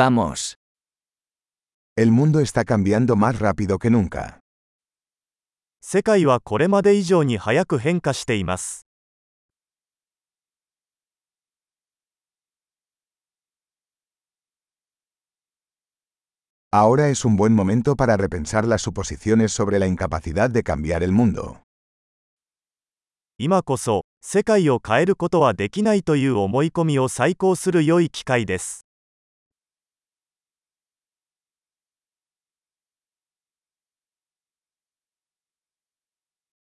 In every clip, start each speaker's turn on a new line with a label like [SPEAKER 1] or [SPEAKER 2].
[SPEAKER 1] Vamos.
[SPEAKER 2] El mundo está cambiando más rápido que nunca.
[SPEAKER 3] 世界はこれまで以上に早く変化しています。
[SPEAKER 2] Ahora es un buen momento para repensar las suposiciones sobre la incapacidad de cambiar el mundo.
[SPEAKER 3] 今こそ、世界を変えることはできないという思い込みを再考する良い機会です。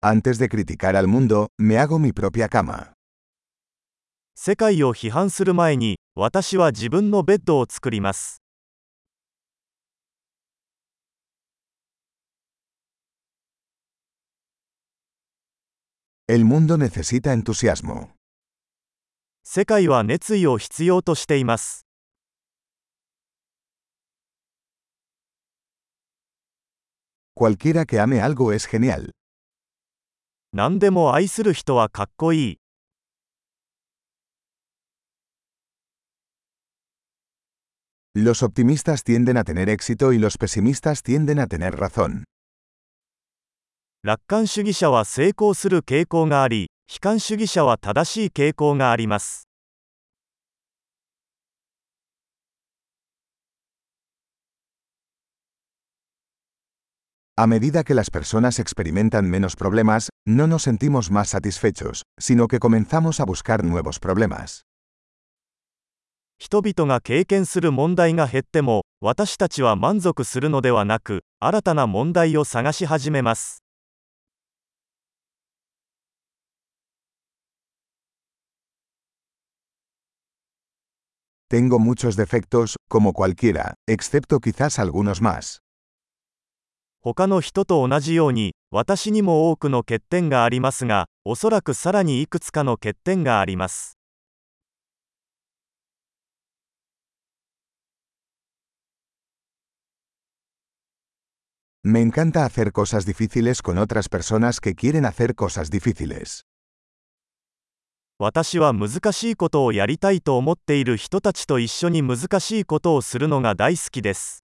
[SPEAKER 2] Antes de criticar al mundo, me hago mi propia cama.
[SPEAKER 3] 世界を批判する前に、私は自分のベッドを作ります。
[SPEAKER 2] El mundo necesita entusiasmo.
[SPEAKER 3] 世界は熱意を必要としています。
[SPEAKER 2] Cualquiera que ame algo es genial.
[SPEAKER 3] 何でも愛する人はかっこいい。
[SPEAKER 2] Los optimistas tienden a tener éxito y los pesimistas tienden a tener razón.
[SPEAKER 3] 楽観主義者は成功する傾向があり、悲観主義者は正しい傾向があります。
[SPEAKER 2] A medida que las personas experimentan menos problemas, no nos sentimos más satisfechos, sino que comenzamos a buscar nuevos problemas. Tengo muchos defectos, como cualquiera, excepto quizás algunos más.
[SPEAKER 3] 他の人と同じように私にも多くの欠点がありますがおそらくさらにいくつかの欠点があります
[SPEAKER 2] Me encanta hacer cosas difíciles con otras personas que quieren hacer cosas difíciles.
[SPEAKER 3] 私は難しいことをやりたいと思っている人たちと一緒に難しいことをするのが大好きです。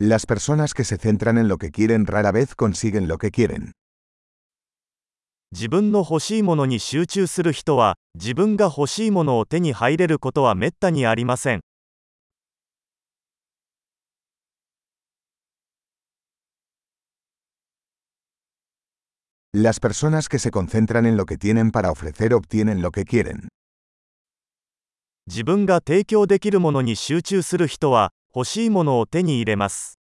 [SPEAKER 2] Las personas que se centran en lo que quieren rara vez consiguen lo que quieren. Las personas que se concentran en lo que tienen para ofrecer obtienen lo que quieren.
[SPEAKER 3] 欲しいものを手に入れます。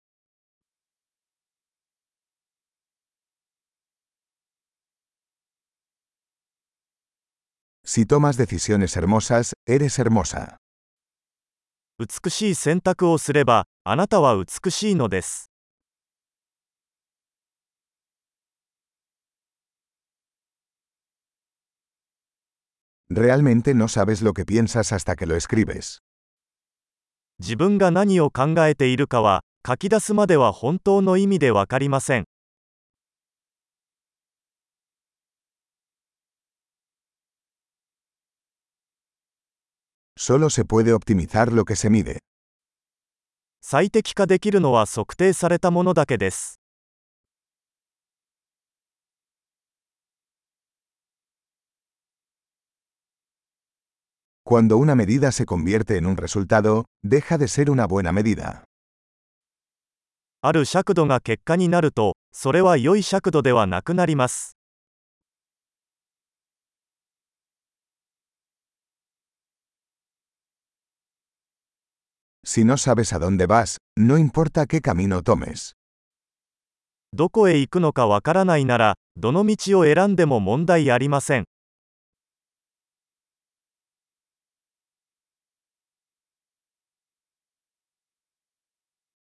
[SPEAKER 2] Si tomas decisiones hermosas, eres hermosa.
[SPEAKER 3] 美しい選択をすれば、あなたは美しいのです。
[SPEAKER 2] Realmente no sabes lo que piensas hasta que lo escribes.
[SPEAKER 3] 自分が何を考えているかは書き出すまでは本当の意味で分かりません最適化できるのは測定されたものだけです
[SPEAKER 2] Cuando una medida se convierte en un resultado, deja de ser una buena medida. si no sabes a dónde vas, no importa qué camino tomes.
[SPEAKER 3] どこへ行くのかわからないなら、どの道を選んでも問題ありません。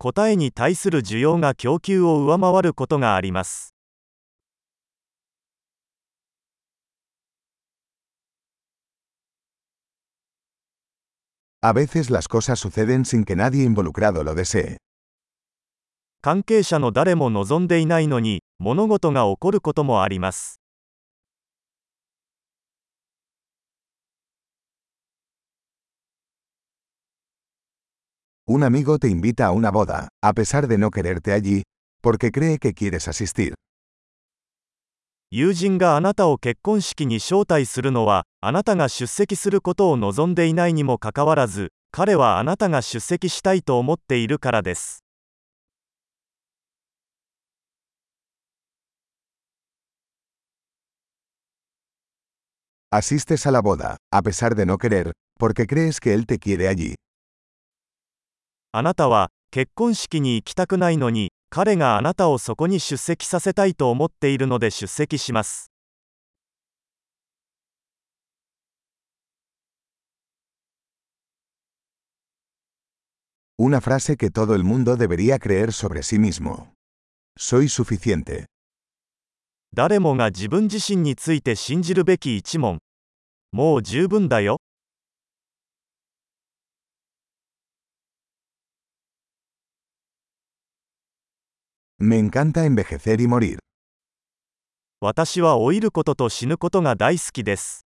[SPEAKER 3] 答えに対する需要が供給を上回ることがあります関係者の誰も望んでいないのに物事が起こることもあります
[SPEAKER 2] Un amigo te invita a una boda, a pesar de no quererte allí, porque cree que quieres asistir. Asistes a la boda, a pesar de no querer, porque crees que él te quiere allí.
[SPEAKER 3] あなたは結婚式に行きたくないのに彼があなたをそこに出席させたいと思っているので出席します
[SPEAKER 2] una frase que todo el mundo debería creer sobre sí mismo. Soy suficiente.
[SPEAKER 3] 誰もが自分自身について信じるべき一問。もう十分だよ。
[SPEAKER 2] Me encanta envejecer y morir.
[SPEAKER 3] 私は老いることと死ぬことが大好きです。